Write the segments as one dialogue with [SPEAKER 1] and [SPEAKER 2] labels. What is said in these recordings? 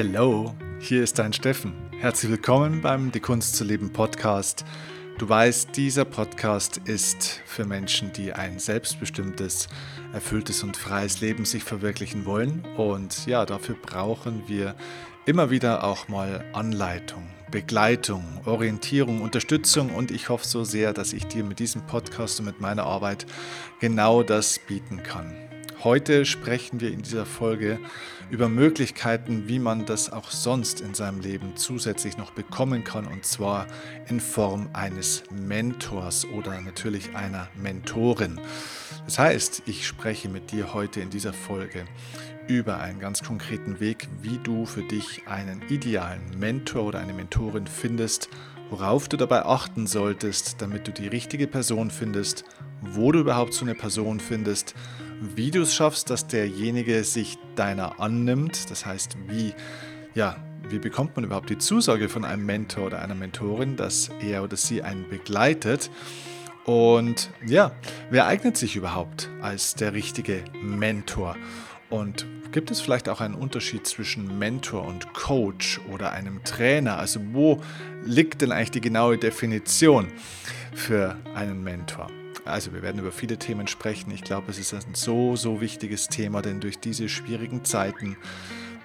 [SPEAKER 1] Hello, hier ist dein Steffen. Herzlich willkommen beim Die Kunst zu leben Podcast. Du weißt, dieser Podcast ist für Menschen, die ein selbstbestimmtes, erfülltes und freies Leben sich verwirklichen wollen. Und ja, dafür brauchen wir immer wieder auch mal Anleitung, Begleitung, Orientierung, Unterstützung und ich hoffe so sehr, dass ich dir mit diesem Podcast und mit meiner Arbeit genau das bieten kann. Heute sprechen wir in dieser Folge über Möglichkeiten, wie man das auch sonst in seinem Leben zusätzlich noch bekommen kann, und zwar in Form eines Mentors oder natürlich einer Mentorin. Das heißt, ich spreche mit dir heute in dieser Folge über einen ganz konkreten Weg, wie du für dich einen idealen Mentor oder eine Mentorin findest, worauf du dabei achten solltest, damit du die richtige Person findest, wo du überhaupt so eine Person findest wie du es schaffst, dass derjenige sich deiner annimmt. Das heißt, wie, ja, wie bekommt man überhaupt die Zusage von einem Mentor oder einer Mentorin, dass er oder sie einen begleitet? Und ja, wer eignet sich überhaupt als der richtige Mentor? Und gibt es vielleicht auch einen Unterschied zwischen Mentor und Coach oder einem Trainer? Also wo liegt denn eigentlich die genaue Definition für einen Mentor? Also wir werden über viele Themen sprechen. Ich glaube, es ist ein so, so wichtiges Thema, denn durch diese schwierigen Zeiten,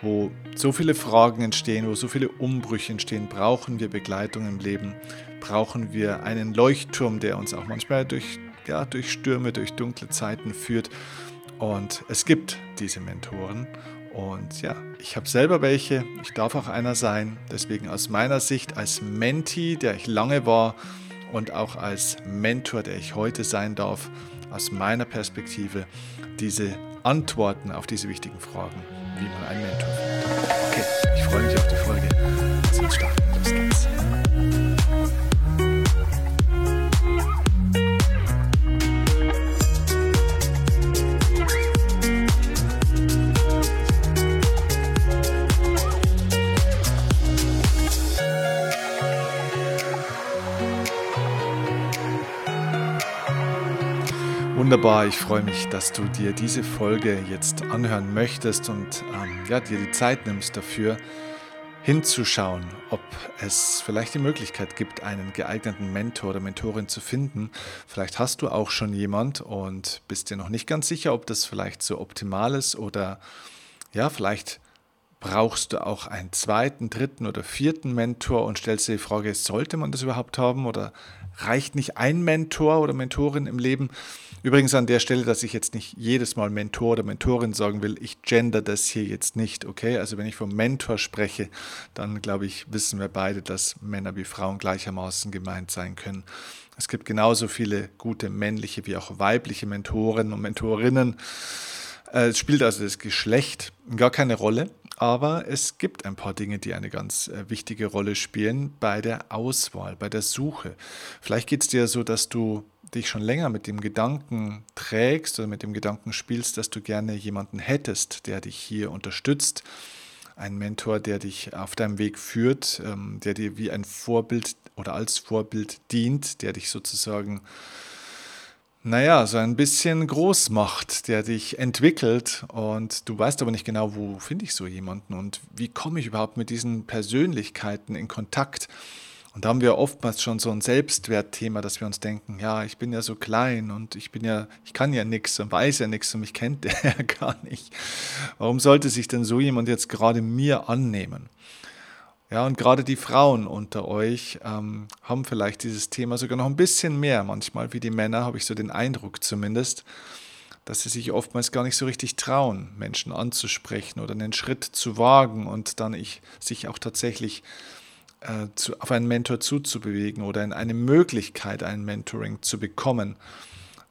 [SPEAKER 1] wo so viele Fragen entstehen, wo so viele Umbrüche entstehen, brauchen wir Begleitung im Leben, brauchen wir einen Leuchtturm, der uns auch manchmal durch, ja, durch Stürme, durch dunkle Zeiten führt. Und es gibt diese Mentoren. Und ja, ich habe selber welche, ich darf auch einer sein. Deswegen aus meiner Sicht als Menti, der ich lange war, und auch als Mentor, der ich heute sein darf, aus meiner Perspektive diese Antworten auf diese wichtigen Fragen, wie man einen Mentor findet. Okay, ich freue mich auf die Folge. Wunderbar, ich freue mich, dass du dir diese Folge jetzt anhören möchtest und ähm, ja, dir die Zeit nimmst dafür, hinzuschauen, ob es vielleicht die Möglichkeit gibt, einen geeigneten Mentor oder Mentorin zu finden. Vielleicht hast du auch schon jemand und bist dir noch nicht ganz sicher, ob das vielleicht so optimal ist oder ja, vielleicht brauchst du auch einen zweiten, dritten oder vierten Mentor und stellst dir die Frage, sollte man das überhaupt haben oder reicht nicht ein Mentor oder Mentorin im Leben? Übrigens an der Stelle, dass ich jetzt nicht jedes Mal Mentor oder Mentorin sagen will, ich gender das hier jetzt nicht, okay? Also wenn ich vom Mentor spreche, dann glaube ich, wissen wir beide, dass Männer wie Frauen gleichermaßen gemeint sein können. Es gibt genauso viele gute männliche wie auch weibliche Mentoren und Mentorinnen. Äh, es spielt also das Geschlecht gar keine Rolle, aber es gibt ein paar Dinge, die eine ganz äh, wichtige Rolle spielen bei der Auswahl, bei der Suche. Vielleicht geht es dir so, dass du dich schon länger mit dem Gedanken trägst oder mit dem Gedanken spielst, dass du gerne jemanden hättest, der dich hier unterstützt, ein Mentor, der dich auf deinem Weg führt, ähm, der dir wie ein Vorbild oder als Vorbild dient, der dich sozusagen, naja, so ein bisschen groß macht, der dich entwickelt und du weißt aber nicht genau, wo finde ich so jemanden und wie komme ich überhaupt mit diesen Persönlichkeiten in Kontakt. Und da haben wir oftmals schon so ein Selbstwertthema, dass wir uns denken, ja, ich bin ja so klein und ich bin ja, ich kann ja nichts und weiß ja nichts und mich kennt der ja gar nicht. Warum sollte sich denn so jemand jetzt gerade mir annehmen? Ja, und gerade die Frauen unter euch ähm, haben vielleicht dieses Thema sogar noch ein bisschen mehr, manchmal wie die Männer, habe ich so den Eindruck zumindest, dass sie sich oftmals gar nicht so richtig trauen, Menschen anzusprechen oder einen Schritt zu wagen und dann ich, sich auch tatsächlich äh, zu, auf einen Mentor zuzubewegen oder in eine Möglichkeit, ein Mentoring zu bekommen,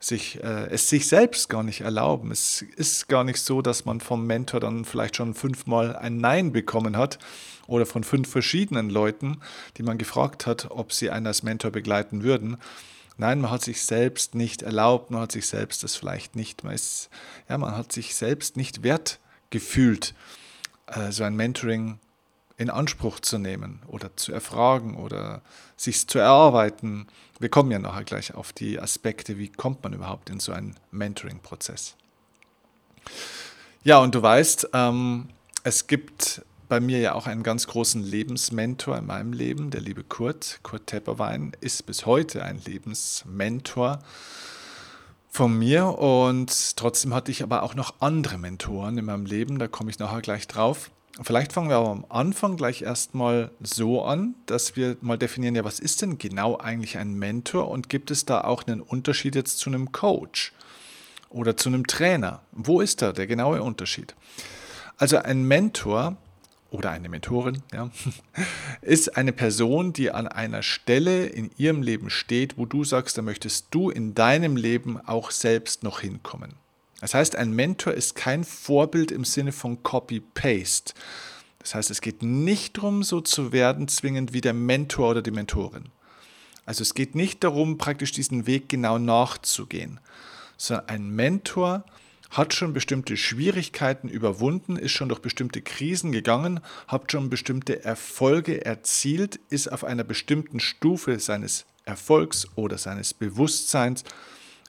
[SPEAKER 1] sich, äh, es sich selbst gar nicht erlauben. Es ist gar nicht so, dass man vom Mentor dann vielleicht schon fünfmal ein Nein bekommen hat oder von fünf verschiedenen Leuten, die man gefragt hat, ob sie einen als Mentor begleiten würden. Nein, man hat sich selbst nicht erlaubt, man hat sich selbst das vielleicht nicht, man, ist, ja, man hat sich selbst nicht wert gefühlt, äh, so ein Mentoring in Anspruch zu nehmen oder zu erfragen oder sich zu erarbeiten. Wir kommen ja nachher gleich auf die Aspekte, wie kommt man überhaupt in so einen Mentoring-Prozess. Ja, und du weißt, ähm, es gibt bei mir ja auch einen ganz großen Lebensmentor in meinem Leben, der liebe Kurt. Kurt Tepperwein ist bis heute ein Lebensmentor von mir und trotzdem hatte ich aber auch noch andere Mentoren in meinem Leben, da komme ich nachher gleich drauf. Vielleicht fangen wir aber am Anfang gleich erstmal so an, dass wir mal definieren, ja, was ist denn genau eigentlich ein Mentor und gibt es da auch einen Unterschied jetzt zu einem Coach oder zu einem Trainer? Wo ist da der genaue Unterschied? Also ein Mentor oder eine Mentorin, ja, ist eine Person, die an einer Stelle in ihrem Leben steht, wo du sagst, da möchtest du in deinem Leben auch selbst noch hinkommen. Das heißt, ein Mentor ist kein Vorbild im Sinne von Copy-Paste. Das heißt, es geht nicht darum, so zu werden, zwingend wie der Mentor oder die Mentorin. Also es geht nicht darum, praktisch diesen Weg genau nachzugehen, sondern ein Mentor hat schon bestimmte Schwierigkeiten überwunden, ist schon durch bestimmte Krisen gegangen, hat schon bestimmte Erfolge erzielt, ist auf einer bestimmten Stufe seines Erfolgs oder seines Bewusstseins,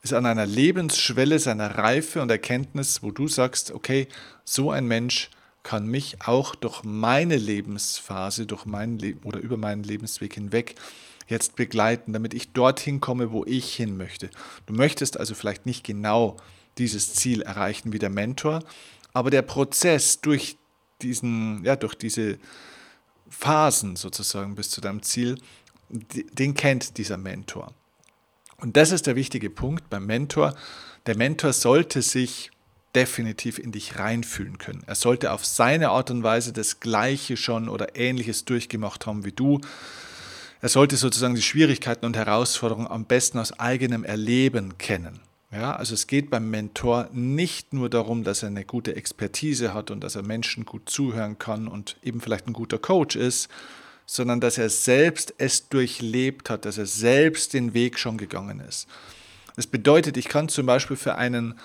[SPEAKER 1] ist an einer Lebensschwelle seiner Reife und Erkenntnis, wo du sagst, okay, so ein Mensch kann mich auch durch meine Lebensphase, durch mein Leben oder über meinen Lebensweg hinweg jetzt begleiten, damit ich dorthin komme, wo ich hin möchte. Du möchtest also vielleicht nicht genau dieses Ziel erreichen wie der Mentor. Aber der Prozess durch, diesen, ja, durch diese Phasen sozusagen bis zu deinem Ziel, den kennt dieser Mentor. Und das ist der wichtige Punkt beim Mentor. Der Mentor sollte sich definitiv in dich reinfühlen können. Er sollte auf seine Art und Weise das Gleiche schon oder Ähnliches durchgemacht haben wie du. Er sollte sozusagen die Schwierigkeiten und Herausforderungen am besten aus eigenem Erleben kennen. Ja, also es geht beim Mentor nicht nur darum, dass er eine gute Expertise hat und dass er Menschen gut zuhören kann und eben vielleicht ein guter Coach ist, sondern dass er selbst es durchlebt hat, dass er selbst den Weg schon gegangen ist. Das bedeutet, ich kann zum Beispiel für einen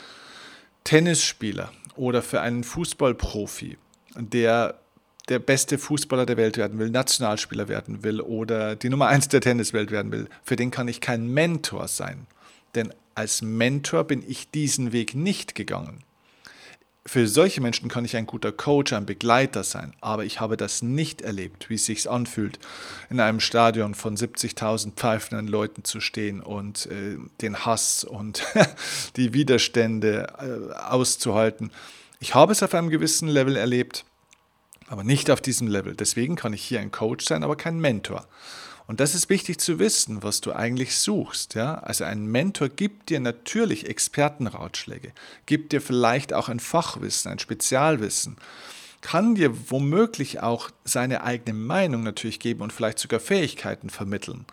[SPEAKER 1] Tennisspieler oder für einen Fußballprofi, der der beste Fußballer der Welt werden will, Nationalspieler werden will oder die Nummer eins der Tenniswelt werden will, für den kann ich kein Mentor sein. Denn als Mentor bin ich diesen Weg nicht gegangen. Für solche Menschen kann ich ein guter Coach, ein Begleiter sein, aber ich habe das nicht erlebt, wie es sich anfühlt, in einem Stadion von 70.000 pfeifenden Leuten zu stehen und äh, den Hass und die Widerstände äh, auszuhalten. Ich habe es auf einem gewissen Level erlebt, aber nicht auf diesem Level. Deswegen kann ich hier ein Coach sein, aber kein Mentor. Und das ist wichtig zu wissen, was du eigentlich suchst. Ja? Also ein Mentor gibt dir natürlich Expertenratschläge, gibt dir vielleicht auch ein Fachwissen, ein Spezialwissen, kann dir womöglich auch seine eigene Meinung natürlich geben und vielleicht sogar Fähigkeiten vermitteln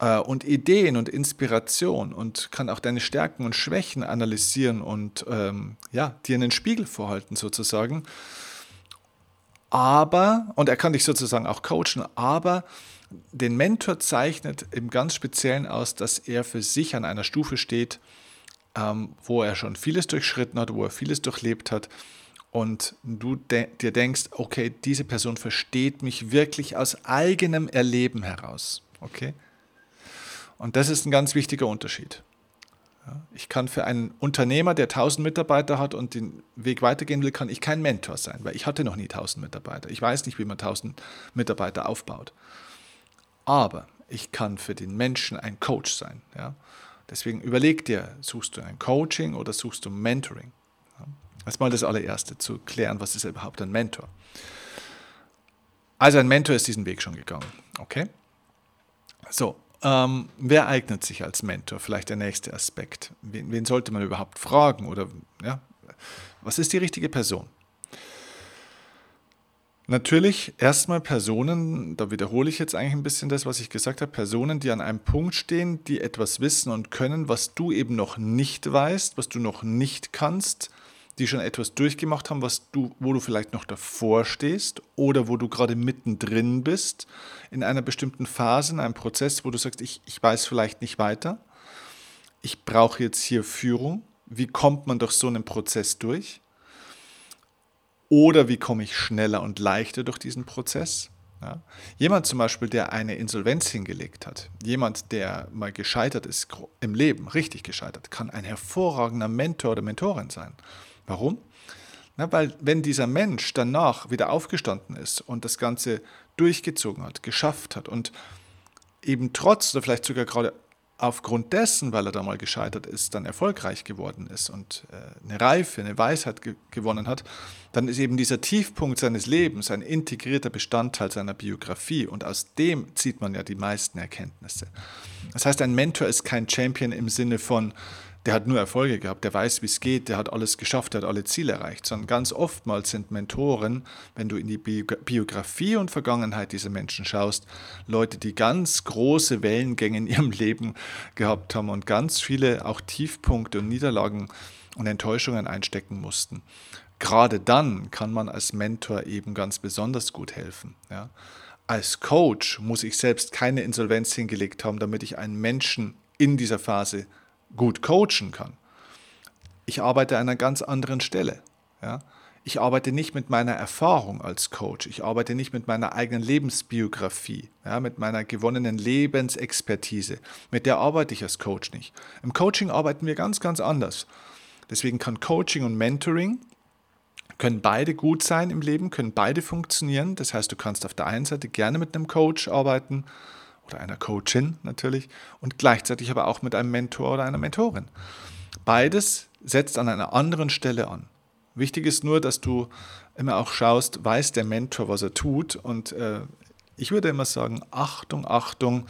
[SPEAKER 1] äh, und Ideen und Inspiration und kann auch deine Stärken und Schwächen analysieren und ähm, ja, dir einen Spiegel vorhalten sozusagen. Aber, und er kann dich sozusagen auch coachen, aber den Mentor zeichnet im ganz Speziellen aus, dass er für sich an einer Stufe steht, ähm, wo er schon vieles durchschritten hat, wo er vieles durchlebt hat und du de dir denkst, okay, diese Person versteht mich wirklich aus eigenem Erleben heraus. Okay? Und das ist ein ganz wichtiger Unterschied. Ich kann für einen Unternehmer, der 1000 Mitarbeiter hat und den Weg weitergehen will, kann ich kein Mentor sein, weil ich hatte noch nie 1000 Mitarbeiter. Ich weiß nicht, wie man 1000 Mitarbeiter aufbaut. Aber ich kann für den Menschen ein Coach sein. Ja? Deswegen überleg dir, suchst du ein Coaching oder suchst du Mentoring? Ja? Erstmal das allererste, zu klären, was ist überhaupt ein Mentor. Also ein Mentor ist diesen Weg schon gegangen. Okay? So, ähm, wer eignet sich als Mentor? Vielleicht der nächste Aspekt. Wen, wen sollte man überhaupt fragen? Oder ja, was ist die richtige Person? Natürlich erstmal Personen, da wiederhole ich jetzt eigentlich ein bisschen das, was ich gesagt habe, Personen, die an einem Punkt stehen, die etwas wissen und können, was du eben noch nicht weißt, was du noch nicht kannst, die schon etwas durchgemacht haben, was du, wo du vielleicht noch davor stehst oder wo du gerade mittendrin bist in einer bestimmten Phase, in einem Prozess, wo du sagst, ich, ich weiß vielleicht nicht weiter, ich brauche jetzt hier Führung. Wie kommt man durch so einen Prozess durch? Oder wie komme ich schneller und leichter durch diesen Prozess? Ja. Jemand zum Beispiel, der eine Insolvenz hingelegt hat, jemand, der mal gescheitert ist im Leben, richtig gescheitert, kann ein hervorragender Mentor oder Mentorin sein. Warum? Na, weil wenn dieser Mensch danach wieder aufgestanden ist und das Ganze durchgezogen hat, geschafft hat und eben trotz oder vielleicht sogar gerade aufgrund dessen, weil er da mal gescheitert ist, dann erfolgreich geworden ist und äh, eine Reife, eine Weisheit ge gewonnen hat, dann ist eben dieser Tiefpunkt seines Lebens ein integrierter Bestandteil seiner Biografie und aus dem zieht man ja die meisten Erkenntnisse. Das heißt, ein Mentor ist kein Champion im Sinne von, der hat nur Erfolge gehabt, der weiß, wie es geht, der hat alles geschafft, der hat alle Ziele erreicht, sondern ganz oftmals sind Mentoren, wenn du in die Biografie und Vergangenheit dieser Menschen schaust, Leute, die ganz große Wellengänge in ihrem Leben gehabt haben und ganz viele auch Tiefpunkte und Niederlagen und Enttäuschungen einstecken mussten. Gerade dann kann man als Mentor eben ganz besonders gut helfen. Ja. Als Coach muss ich selbst keine Insolvenz hingelegt haben, damit ich einen Menschen in dieser Phase gut coachen kann. Ich arbeite an einer ganz anderen Stelle. Ja? Ich arbeite nicht mit meiner Erfahrung als Coach. Ich arbeite nicht mit meiner eigenen Lebensbiografie, ja, mit meiner gewonnenen Lebensexpertise. Mit der arbeite ich als Coach nicht. Im Coaching arbeiten wir ganz, ganz anders. Deswegen kann Coaching und Mentoring können beide gut sein im Leben, können beide funktionieren. Das heißt, du kannst auf der einen Seite gerne mit einem Coach arbeiten oder einer Coachin natürlich und gleichzeitig aber auch mit einem Mentor oder einer Mentorin. Beides setzt an einer anderen Stelle an. Wichtig ist nur, dass du immer auch schaust, weiß der Mentor, was er tut. Und äh, ich würde immer sagen, Achtung, Achtung,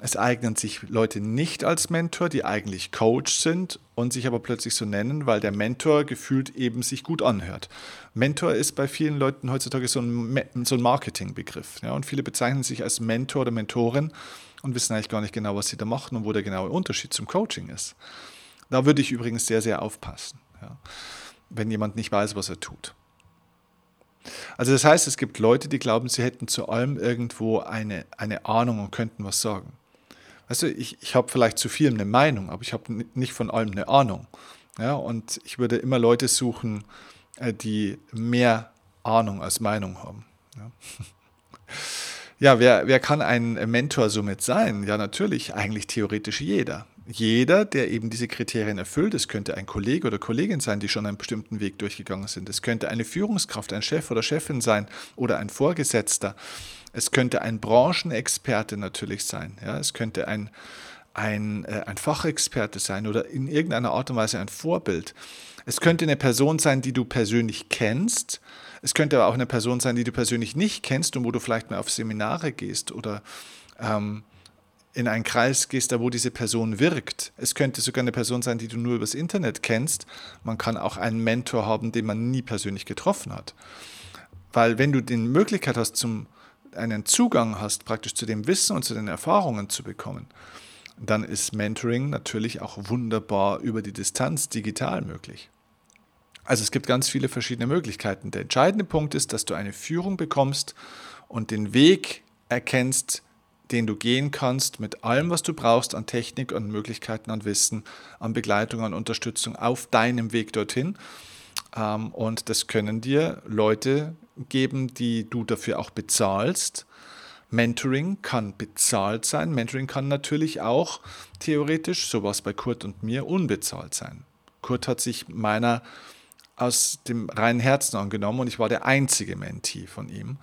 [SPEAKER 1] es eignen sich Leute nicht als Mentor, die eigentlich Coach sind und sich aber plötzlich so nennen, weil der Mentor gefühlt eben sich gut anhört. Mentor ist bei vielen Leuten heutzutage so ein, so ein Marketingbegriff. Ja, und viele bezeichnen sich als Mentor oder Mentorin und wissen eigentlich gar nicht genau, was sie da machen und wo der genaue Unterschied zum Coaching ist. Da würde ich übrigens sehr, sehr aufpassen, ja, wenn jemand nicht weiß, was er tut. Also das heißt, es gibt Leute, die glauben, sie hätten zu allem irgendwo eine, eine Ahnung und könnten was sagen. Du, ich, ich habe vielleicht zu viel eine Meinung, aber ich habe nicht von allem eine Ahnung. Ja, und ich würde immer Leute suchen, äh, die mehr Ahnung als Meinung haben. Ja, ja wer, wer kann ein Mentor somit sein? Ja, natürlich, eigentlich theoretisch jeder. Jeder, der eben diese Kriterien erfüllt, es könnte ein Kollege oder Kollegin sein, die schon einen bestimmten Weg durchgegangen sind. Es könnte eine Führungskraft, ein Chef oder Chefin sein oder ein Vorgesetzter. Es könnte ein Branchenexperte natürlich sein. Ja? Es könnte ein, ein, äh, ein Fachexperte sein oder in irgendeiner Art und Weise ein Vorbild. Es könnte eine Person sein, die du persönlich kennst. Es könnte aber auch eine Person sein, die du persönlich nicht kennst und wo du vielleicht mal auf Seminare gehst oder ähm, in einen Kreis gehst, da wo diese Person wirkt. Es könnte sogar eine Person sein, die du nur übers Internet kennst. Man kann auch einen Mentor haben, den man nie persönlich getroffen hat. Weil wenn du die Möglichkeit hast zum einen Zugang hast, praktisch zu dem Wissen und zu den Erfahrungen zu bekommen, dann ist Mentoring natürlich auch wunderbar über die Distanz digital möglich. Also es gibt ganz viele verschiedene Möglichkeiten. Der entscheidende Punkt ist, dass du eine Führung bekommst und den Weg erkennst, den du gehen kannst mit allem, was du brauchst an Technik, an Möglichkeiten, an Wissen, an Begleitung, an Unterstützung auf deinem Weg dorthin. Ähm, und das können dir Leute geben, die du dafür auch bezahlst. Mentoring kann bezahlt sein. Mentoring kann natürlich auch theoretisch, sowas bei Kurt und mir, unbezahlt sein. Kurt hat sich meiner aus dem reinen Herzen angenommen und ich war der einzige Mentee von ihm.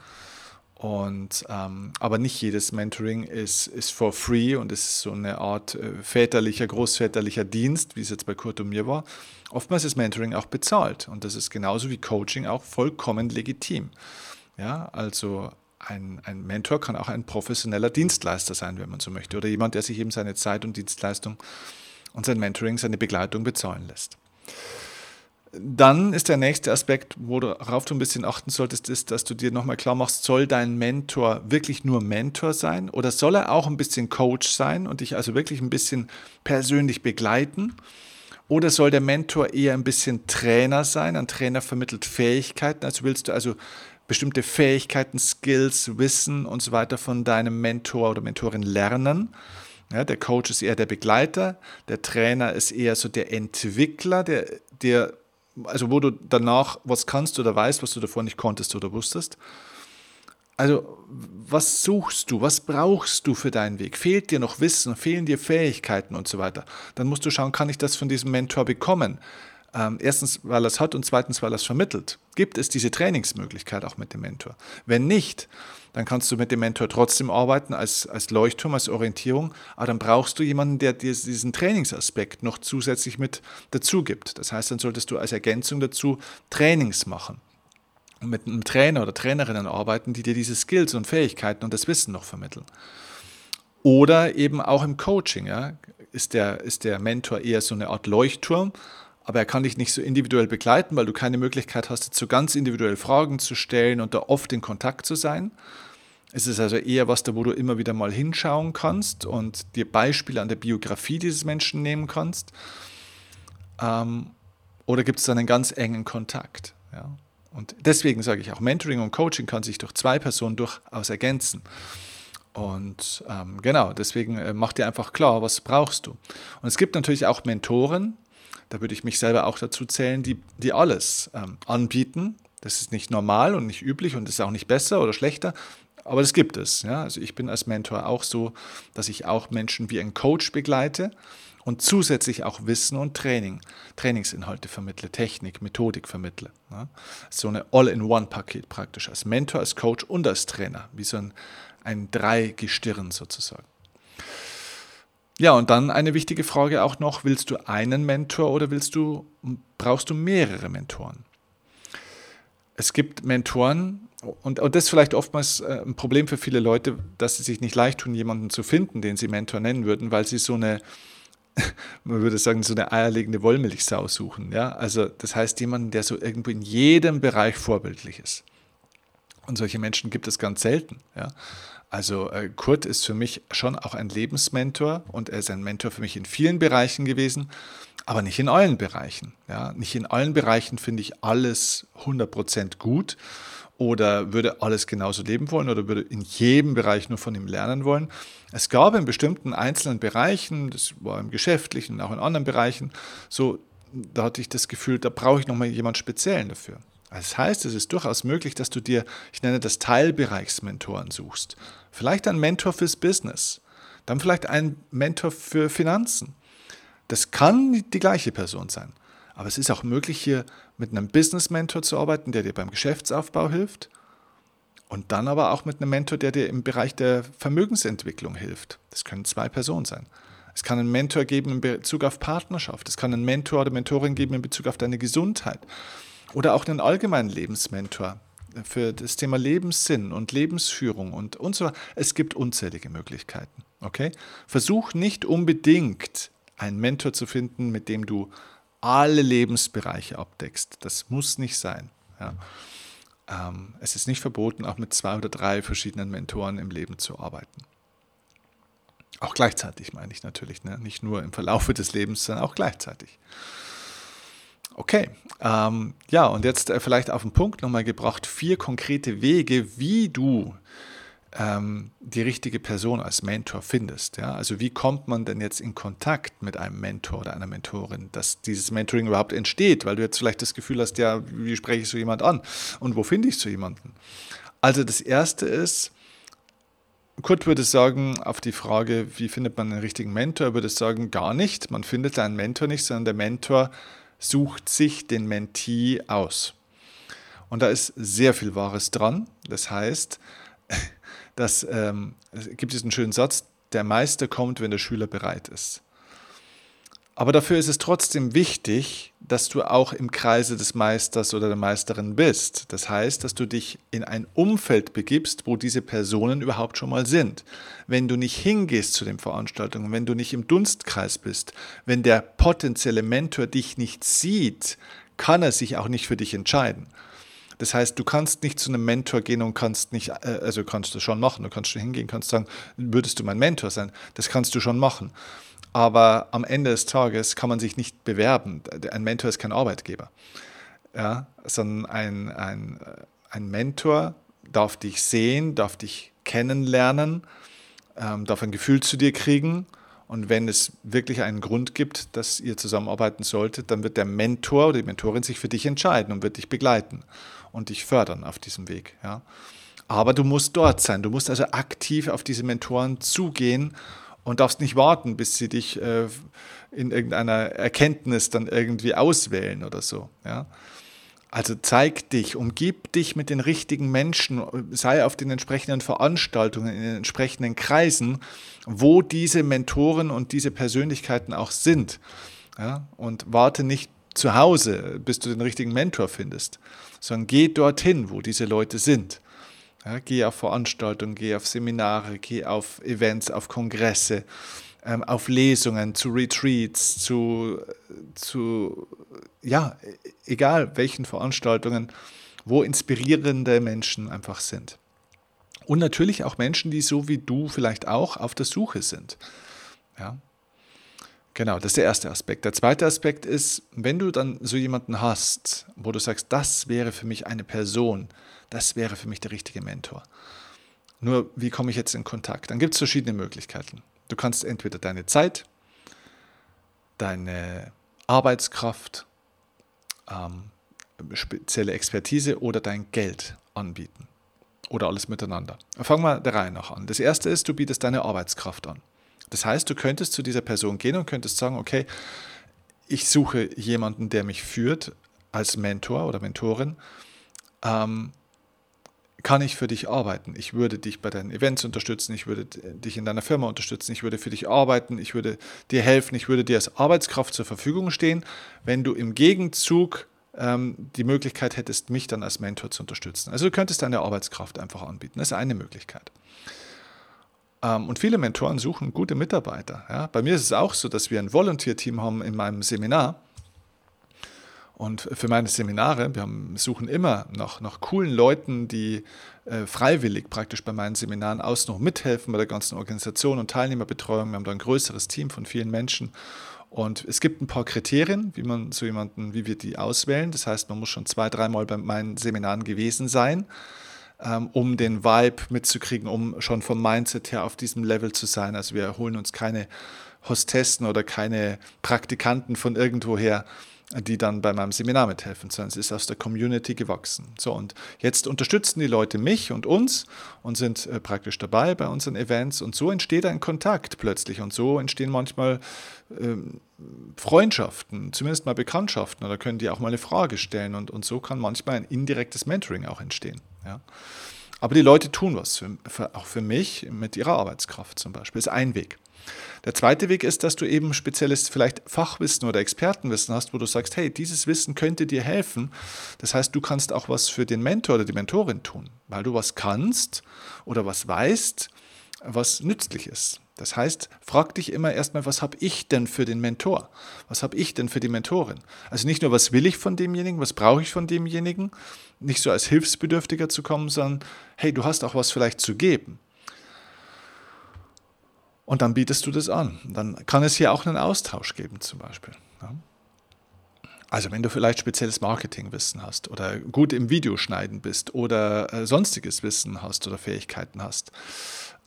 [SPEAKER 1] Und, ähm, aber nicht jedes Mentoring ist, ist for free und ist so eine Art äh, väterlicher, großväterlicher Dienst, wie es jetzt bei Kurt und mir war. Oftmals ist Mentoring auch bezahlt und das ist genauso wie Coaching auch vollkommen legitim. Ja, also ein, ein Mentor kann auch ein professioneller Dienstleister sein, wenn man so möchte, oder jemand, der sich eben seine Zeit und Dienstleistung und sein Mentoring, seine Begleitung bezahlen lässt. Dann ist der nächste Aspekt, worauf du ein bisschen achten solltest, ist, dass du dir nochmal klar machst, soll dein Mentor wirklich nur Mentor sein oder soll er auch ein bisschen Coach sein und dich also wirklich ein bisschen persönlich begleiten? Oder soll der Mentor eher ein bisschen Trainer sein? Ein Trainer vermittelt Fähigkeiten. Also willst du also bestimmte Fähigkeiten, Skills, Wissen und so weiter von deinem Mentor oder Mentorin lernen? Ja, der Coach ist eher der Begleiter, der Trainer ist eher so der Entwickler, der, der also wo du danach was kannst oder weißt, was du davor nicht konntest oder wusstest. Also, was suchst du? Was brauchst du für deinen Weg? Fehlt dir noch Wissen? Fehlen dir Fähigkeiten und so weiter? Dann musst du schauen, kann ich das von diesem Mentor bekommen? Ähm, erstens, weil er es hat und zweitens, weil er es vermittelt. Gibt es diese Trainingsmöglichkeit auch mit dem Mentor? Wenn nicht, dann kannst du mit dem Mentor trotzdem arbeiten als, als Leuchtturm, als Orientierung, aber dann brauchst du jemanden, der dir diesen Trainingsaspekt noch zusätzlich mit dazu gibt. Das heißt, dann solltest du als Ergänzung dazu Trainings machen und mit einem Trainer oder Trainerinnen arbeiten, die dir diese Skills und Fähigkeiten und das Wissen noch vermitteln. Oder eben auch im Coaching, ja, ist der, ist der Mentor eher so eine Art Leuchtturm, aber er kann dich nicht so individuell begleiten, weil du keine Möglichkeit hast, dazu ganz individuell Fragen zu stellen und da oft in Kontakt zu sein. Es ist also eher was da, wo du immer wieder mal hinschauen kannst und dir Beispiele an der Biografie dieses Menschen nehmen kannst. Ähm, oder gibt es dann einen ganz engen Kontakt? Ja? Und deswegen sage ich auch, Mentoring und Coaching kann sich durch zwei Personen durchaus ergänzen. Und ähm, genau, deswegen äh, mach dir einfach klar, was brauchst du. Und es gibt natürlich auch Mentoren, da würde ich mich selber auch dazu zählen, die, die alles ähm, anbieten. Das ist nicht normal und nicht üblich und ist auch nicht besser oder schlechter, aber das gibt es. Ja? Also ich bin als Mentor auch so, dass ich auch Menschen wie ein Coach begleite und zusätzlich auch Wissen und Training, Trainingsinhalte vermittle, Technik, Methodik vermittle. Ja? So eine All-in-One-Paket praktisch, als Mentor, als Coach und als Trainer, wie so ein, ein Dreigestirn sozusagen. Ja, und dann eine wichtige Frage auch noch, willst du einen Mentor oder willst du, brauchst du mehrere Mentoren? Es gibt Mentoren, und, und das ist vielleicht oftmals äh, ein Problem für viele Leute, dass sie sich nicht leicht tun, jemanden zu finden, den sie Mentor nennen würden, weil sie so eine, man würde sagen, so eine eierlegende Wollmilchsau suchen. Ja? Also das heißt jemanden, der so irgendwo in jedem Bereich vorbildlich ist. Und solche Menschen gibt es ganz selten. Ja? Also äh, Kurt ist für mich schon auch ein Lebensmentor und er ist ein Mentor für mich in vielen Bereichen gewesen, aber nicht in allen Bereichen. Ja? Nicht in allen Bereichen finde ich alles 100% gut oder würde alles genauso leben wollen oder würde in jedem Bereich nur von ihm lernen wollen. Es gab in bestimmten einzelnen Bereichen, das war im geschäftlichen und auch in anderen Bereichen, so, da hatte ich das Gefühl, da brauche ich nochmal jemand Speziellen dafür. Das heißt, es ist durchaus möglich, dass du dir, ich nenne das Teilbereichsmentoren suchst. Vielleicht ein Mentor fürs Business, dann vielleicht ein Mentor für Finanzen. Das kann die gleiche Person sein. Aber es ist auch möglich, hier mit einem Business-Mentor zu arbeiten, der dir beim Geschäftsaufbau hilft. Und dann aber auch mit einem Mentor, der dir im Bereich der Vermögensentwicklung hilft. Das können zwei Personen sein. Es kann einen Mentor geben in Bezug auf Partnerschaft. Es kann einen Mentor oder Mentorin geben in Bezug auf deine Gesundheit. Oder auch einen allgemeinen Lebensmentor für das Thema Lebenssinn und Lebensführung und, und so weiter. Es gibt unzählige Möglichkeiten. Okay? Versuch nicht unbedingt einen Mentor zu finden, mit dem du alle Lebensbereiche abdeckst. Das muss nicht sein. Ja. Ähm, es ist nicht verboten, auch mit zwei oder drei verschiedenen Mentoren im Leben zu arbeiten. Auch gleichzeitig meine ich natürlich, ne? nicht nur im Verlaufe des Lebens, sondern auch gleichzeitig. Okay, ähm, ja, und jetzt äh, vielleicht auf den Punkt nochmal gebracht, vier konkrete Wege, wie du ähm, die richtige Person als Mentor findest. Ja? Also wie kommt man denn jetzt in Kontakt mit einem Mentor oder einer Mentorin, dass dieses Mentoring überhaupt entsteht, weil du jetzt vielleicht das Gefühl hast, ja, wie spreche ich so jemand an und wo finde ich so jemanden? Also das Erste ist, Kurt würde sagen, auf die Frage, wie findet man einen richtigen Mentor, würde sagen, gar nicht. Man findet einen Mentor nicht, sondern der Mentor sucht sich den Mentee aus. Und da ist sehr viel Wahres dran. Das heißt, dass, ähm, es gibt diesen schönen Satz, der Meister kommt, wenn der Schüler bereit ist. Aber dafür ist es trotzdem wichtig, dass du auch im Kreise des Meisters oder der Meisterin bist. Das heißt, dass du dich in ein Umfeld begibst, wo diese Personen überhaupt schon mal sind. Wenn du nicht hingehst zu den Veranstaltungen, wenn du nicht im Dunstkreis bist, wenn der potenzielle Mentor dich nicht sieht, kann er sich auch nicht für dich entscheiden. Das heißt, du kannst nicht zu einem Mentor gehen und kannst nicht, äh, also kannst du schon machen, du kannst schon hingehen, kannst sagen, würdest du mein Mentor sein? Das kannst du schon machen. Aber am Ende des Tages kann man sich nicht bewerben. Ein Mentor ist kein Arbeitgeber, ja, sondern ein, ein, ein Mentor darf dich sehen, darf dich kennenlernen, ähm, darf ein Gefühl zu dir kriegen. Und wenn es wirklich einen Grund gibt, dass ihr zusammenarbeiten solltet, dann wird der Mentor oder die Mentorin sich für dich entscheiden und wird dich begleiten und dich fördern auf diesem Weg. Ja. Aber du musst dort sein. Du musst also aktiv auf diese Mentoren zugehen und darfst nicht warten, bis sie dich äh, in irgendeiner Erkenntnis dann irgendwie auswählen oder so. Ja? Also zeig dich, umgib dich mit den richtigen Menschen, sei auf den entsprechenden Veranstaltungen, in den entsprechenden Kreisen, wo diese Mentoren und diese Persönlichkeiten auch sind. Ja? Und warte nicht zu Hause, bis du den richtigen Mentor findest, sondern geh dorthin, wo diese Leute sind. Ja, geh auf Veranstaltungen, geh auf Seminare, geh auf Events, auf Kongresse, ähm, auf Lesungen, zu Retreats, zu, zu, ja, egal welchen Veranstaltungen, wo inspirierende Menschen einfach sind. Und natürlich auch Menschen, die so wie du vielleicht auch auf der Suche sind. Ja, Genau, das ist der erste Aspekt. Der zweite Aspekt ist, wenn du dann so jemanden hast, wo du sagst, das wäre für mich eine Person, das wäre für mich der richtige Mentor. Nur, wie komme ich jetzt in Kontakt? Dann gibt es verschiedene Möglichkeiten. Du kannst entweder deine Zeit, deine Arbeitskraft, ähm, spezielle Expertise oder dein Geld anbieten. Oder alles miteinander. Fangen wir der Reihe nach an. Das erste ist, du bietest deine Arbeitskraft an. Das heißt, du könntest zu dieser Person gehen und könntest sagen, okay, ich suche jemanden, der mich führt als Mentor oder Mentorin. Ähm, kann ich für dich arbeiten? Ich würde dich bei deinen Events unterstützen, ich würde dich in deiner Firma unterstützen, ich würde für dich arbeiten, ich würde dir helfen, ich würde dir als Arbeitskraft zur Verfügung stehen, wenn du im Gegenzug ähm, die Möglichkeit hättest, mich dann als Mentor zu unterstützen. Also du könntest deine Arbeitskraft einfach anbieten. Das ist eine Möglichkeit. Ähm, und viele Mentoren suchen gute Mitarbeiter. Ja. Bei mir ist es auch so, dass wir ein Volunteer-Team haben in meinem Seminar. Und für meine Seminare, wir haben, suchen immer nach, nach coolen Leuten, die äh, freiwillig praktisch bei meinen Seminaren außen noch mithelfen bei der ganzen Organisation und Teilnehmerbetreuung. Wir haben da ein größeres Team von vielen Menschen. Und es gibt ein paar Kriterien, wie man so jemanden, wie wir die auswählen. Das heißt, man muss schon zwei, dreimal bei meinen Seminaren gewesen sein. Ähm, um den Vibe mitzukriegen, um schon vom Mindset her auf diesem Level zu sein. Also wir holen uns keine Hostessen oder keine Praktikanten von irgendwoher, die dann bei meinem Seminar mithelfen, sondern es ist aus der Community gewachsen. So, und jetzt unterstützen die Leute mich und uns und sind äh, praktisch dabei bei unseren Events und so entsteht ein Kontakt plötzlich und so entstehen manchmal ähm, Freundschaften, zumindest mal Bekanntschaften oder können die auch mal eine Frage stellen und, und so kann manchmal ein indirektes Mentoring auch entstehen. Ja. Aber die Leute tun was, für, für, auch für mich mit ihrer Arbeitskraft zum Beispiel. Ist ein Weg. Der zweite Weg ist, dass du eben spezielles vielleicht Fachwissen oder Expertenwissen hast, wo du sagst, hey, dieses Wissen könnte dir helfen. Das heißt, du kannst auch was für den Mentor oder die Mentorin tun, weil du was kannst oder was weißt, was nützlich ist. Das heißt, frag dich immer erstmal, was habe ich denn für den Mentor? Was habe ich denn für die Mentorin? Also nicht nur, was will ich von demjenigen, was brauche ich von demjenigen, nicht so als Hilfsbedürftiger zu kommen, sondern hey, du hast auch was vielleicht zu geben. Und dann bietest du das an. Dann kann es hier auch einen Austausch geben zum Beispiel. Also wenn du vielleicht spezielles Marketingwissen hast oder gut im Videoschneiden bist oder äh, sonstiges Wissen hast oder Fähigkeiten hast,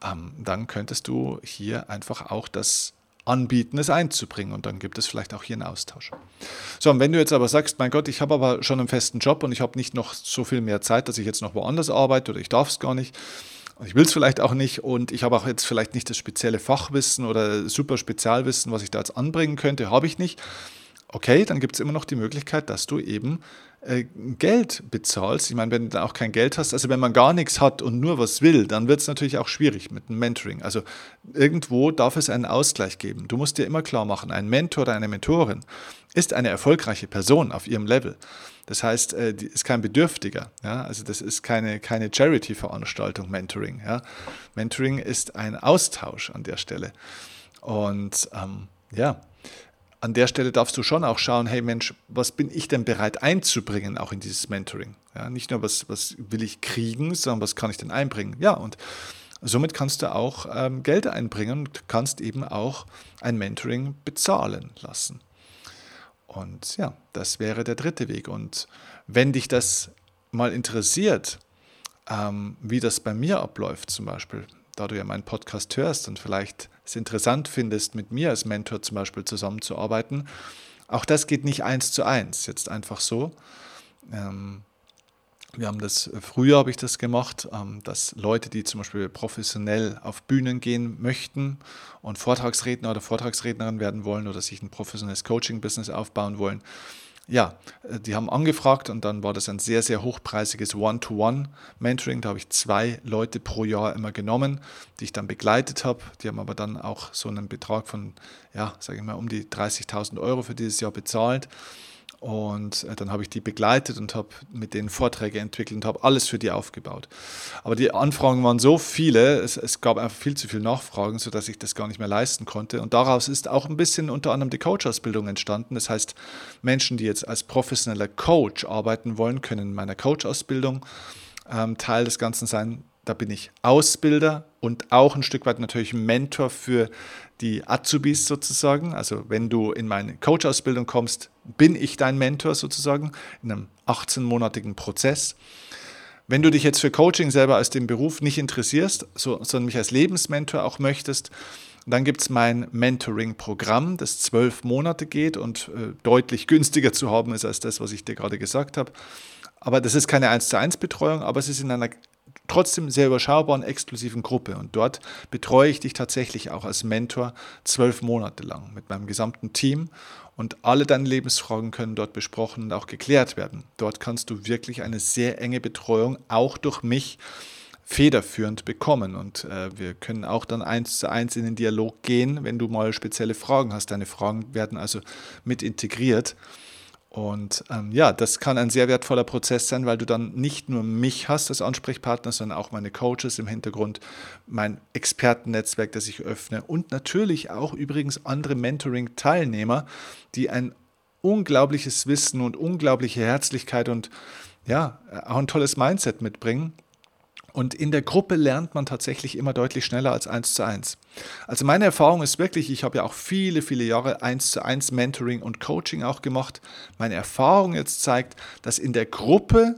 [SPEAKER 1] ähm, dann könntest du hier einfach auch das anbieten, es einzubringen und dann gibt es vielleicht auch hier einen Austausch. So, und wenn du jetzt aber sagst, mein Gott, ich habe aber schon einen festen Job und ich habe nicht noch so viel mehr Zeit, dass ich jetzt noch woanders arbeite oder ich darf es gar nicht, ich will es vielleicht auch nicht und ich habe auch jetzt vielleicht nicht das spezielle Fachwissen oder super Spezialwissen, was ich da jetzt anbringen könnte, habe ich nicht. Okay, dann gibt es immer noch die Möglichkeit, dass du eben äh, Geld bezahlst. Ich meine, wenn du auch kein Geld hast, also wenn man gar nichts hat und nur was will, dann wird es natürlich auch schwierig mit dem Mentoring. Also irgendwo darf es einen Ausgleich geben. Du musst dir immer klar machen, ein Mentor oder eine Mentorin ist eine erfolgreiche Person auf ihrem Level. Das heißt, äh, ist kein Bedürftiger. Ja? Also das ist keine, keine Charity-Veranstaltung, Mentoring. Ja? Mentoring ist ein Austausch an der Stelle. Und ähm, ja, an der Stelle darfst du schon auch schauen, hey Mensch, was bin ich denn bereit einzubringen, auch in dieses Mentoring? Ja, nicht nur, was, was will ich kriegen, sondern was kann ich denn einbringen? Ja, und somit kannst du auch ähm, Geld einbringen und kannst eben auch ein Mentoring bezahlen lassen. Und ja, das wäre der dritte Weg. Und wenn dich das mal interessiert, ähm, wie das bei mir abläuft zum Beispiel, da du ja meinen Podcast hörst und vielleicht es interessant findest, mit mir als Mentor zum Beispiel zusammenzuarbeiten, auch das geht nicht eins zu eins, jetzt einfach so. Ähm, Wir haben das, äh, früher habe ich das gemacht, ähm, dass Leute, die zum Beispiel professionell auf Bühnen gehen möchten und Vortragsredner oder Vortragsrednerin werden wollen oder sich ein professionelles Coaching-Business aufbauen wollen, ja, äh, die haben angefragt und dann war das ein sehr, sehr hochpreisiges One-to-One-Mentoring. Da habe ich zwei Leute pro Jahr immer genommen, die ich dann begleitet habe. Die haben aber dann auch so einen Betrag von, ja, sage ich mal, um die 30.000 Euro für dieses Jahr bezahlt. Und äh, dann habe ich die begleitet und habe mit denen Vorträge entwickelt und habe alles für die aufgebaut. Aber die Anfragen waren so viele, es, es, gab einfach viel zu viele Nachfragen, sodass ich das gar nicht mehr leisten konnte. Und daraus ist auch ein bisschen unter anderem die Coach-Ausbildung entstanden. Das heißt, Menschen, die jetzt als professioneller Coach arbeiten wollen, können in meiner Coach-Ausbildung ähm, Teil des Ganzen sein. Da bin ich Ausbilder und auch ein Stück weit natürlich Mentor für die Azubis sozusagen. Also wenn du in meine Coach-Ausbildung kommst, bin ich dein Mentor sozusagen in einem 18-monatigen Prozess. Wenn du dich jetzt für Coaching selber als den Beruf nicht interessierst, so, sondern mich als Lebensmentor auch möchtest, dann gibt es mein Mentoring-Programm, das zwölf Monate geht und äh, deutlich günstiger zu haben ist als das, was ich dir gerade gesagt habe. Aber das ist keine 1 zu 1 Betreuung, aber es ist in einer trotzdem sehr überschaubaren, exklusiven Gruppe. Und dort betreue ich dich tatsächlich auch als Mentor zwölf Monate lang mit meinem gesamten Team. Und alle deine Lebensfragen können dort besprochen und auch geklärt werden. Dort kannst du wirklich eine sehr enge Betreuung, auch durch mich, federführend bekommen. Und äh, wir können auch dann eins zu eins in den Dialog gehen, wenn du mal spezielle Fragen hast. Deine Fragen werden also mit integriert. Und ähm, ja, das kann ein sehr wertvoller Prozess sein, weil du dann nicht nur mich hast als Ansprechpartner, sondern auch meine Coaches im Hintergrund, mein Expertennetzwerk, das ich öffne. Und natürlich auch übrigens andere Mentoring-Teilnehmer, die ein unglaubliches Wissen und unglaubliche Herzlichkeit und ja, auch ein tolles Mindset mitbringen, und in der Gruppe lernt man tatsächlich immer deutlich schneller als eins zu eins. Also meine Erfahrung ist wirklich, ich habe ja auch viele, viele Jahre eins zu eins Mentoring und Coaching auch gemacht. Meine Erfahrung jetzt zeigt, dass in der Gruppe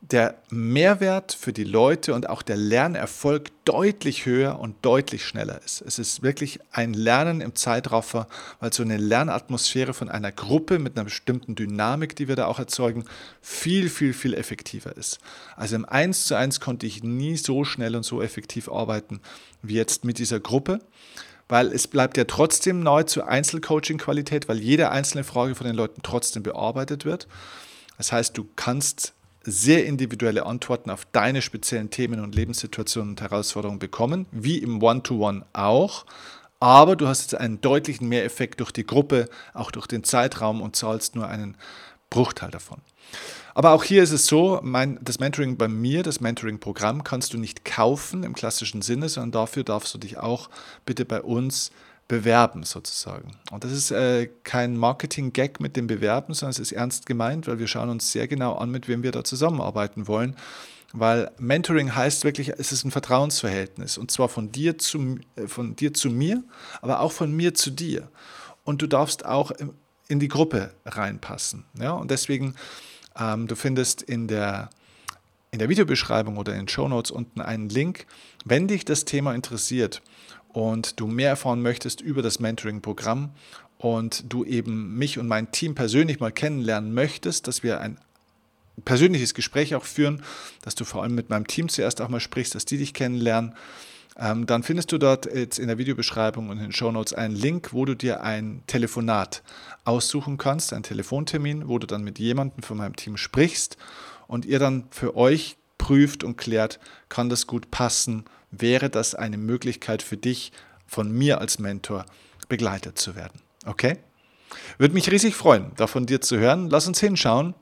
[SPEAKER 1] der Mehrwert für die Leute und auch der Lernerfolg deutlich höher und deutlich schneller ist. Es ist wirklich ein Lernen im Zeitraffer, weil so eine Lernatmosphäre von einer Gruppe mit einer bestimmten Dynamik, die wir da auch erzeugen, viel, viel, viel effektiver ist. Also im 1 zu 1 konnte ich nie so schnell und so effektiv arbeiten wie jetzt mit dieser Gruppe weil es bleibt ja trotzdem neu zur Einzelcoaching-Qualität, weil jede einzelne Frage von den Leuten trotzdem bearbeitet wird. Das heißt, du kannst sehr individuelle Antworten auf deine speziellen Themen und Lebenssituationen und Herausforderungen bekommen, wie im One-to-One -One auch. Aber du hast jetzt einen deutlichen Mehreffekt durch die Gruppe, auch durch den Zeitraum und zahlst nur einen Bruchteil davon. Aber auch hier ist es so, mein, das Mentoring bei mir, das Mentoring-Programm kannst du nicht kaufen im klassischen Sinne, sondern dafür darfst du dich auch bitte bei uns bewerben sozusagen. Und das ist äh, kein Marketing-Gag mit dem Bewerben, sondern es ist ernst gemeint, weil wir schauen uns sehr genau an, mit wem wir da zusammenarbeiten wollen. Weil Mentoring heißt wirklich, es ist ein Vertrauensverhältnis. Und zwar von dir zu, äh, von dir zu mir, aber auch von mir zu dir. Und du darfst auch in die Gruppe reinpassen. Ja? Und deswegen, ähm, du findest in der, in der Videobeschreibung oder in den Show Notes unten einen Link, wenn dich das Thema interessiert und du mehr erfahren möchtest über das Mentoring-Programm und du eben mich und mein Team persönlich mal kennenlernen möchtest, dass wir ein persönliches Gespräch auch führen, dass du vor allem mit meinem Team zuerst auch mal sprichst, dass die dich kennenlernen, ähm, dann findest du dort jetzt in der Videobeschreibung und in den Show Notes einen Link, wo du dir ein Telefonat aussuchen kannst, einen Telefontermin, wo du dann mit jemandem von meinem Team sprichst und ihr dann für euch prüft und klärt, kann das gut passen wäre das eine Möglichkeit für dich, von mir als Mentor begleitet zu werden. Okay? Würde mich riesig freuen, davon dir zu hören. Lass uns hinschauen.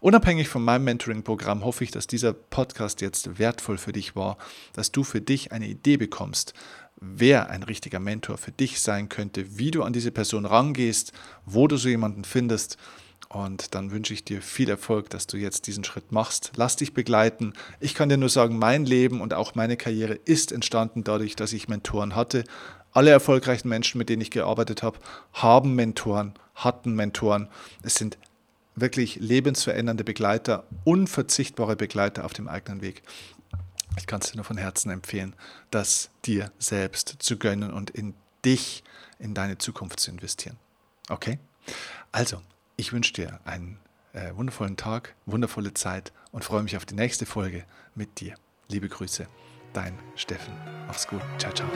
[SPEAKER 1] Unabhängig von meinem Mentoring-Programm hoffe ich, dass dieser Podcast jetzt wertvoll für dich war, dass du für dich eine Idee bekommst, wer ein richtiger Mentor für dich sein könnte, wie du an diese Person rangehst, wo du so jemanden findest und dann wünsche ich dir viel Erfolg, dass du jetzt diesen Schritt machst. Lass dich begleiten. Ich kann dir nur sagen, mein Leben und auch meine Karriere ist entstanden dadurch, dass ich Mentoren hatte. Alle erfolgreichen Menschen, mit denen ich gearbeitet habe, haben Mentoren, hatten Mentoren. Es sind wirklich lebensverändernde Begleiter, unverzichtbare Begleiter auf dem eigenen Weg. Ich kann es dir nur von Herzen empfehlen, das dir selbst zu gönnen und in dich, in deine Zukunft zu investieren. Okay? Also, ich wünsche dir einen äh, wundervollen Tag, wundervolle Zeit und freue mich auf die nächste Folge mit dir. Liebe Grüße, dein Steffen. Mach's gut. Ciao, ciao.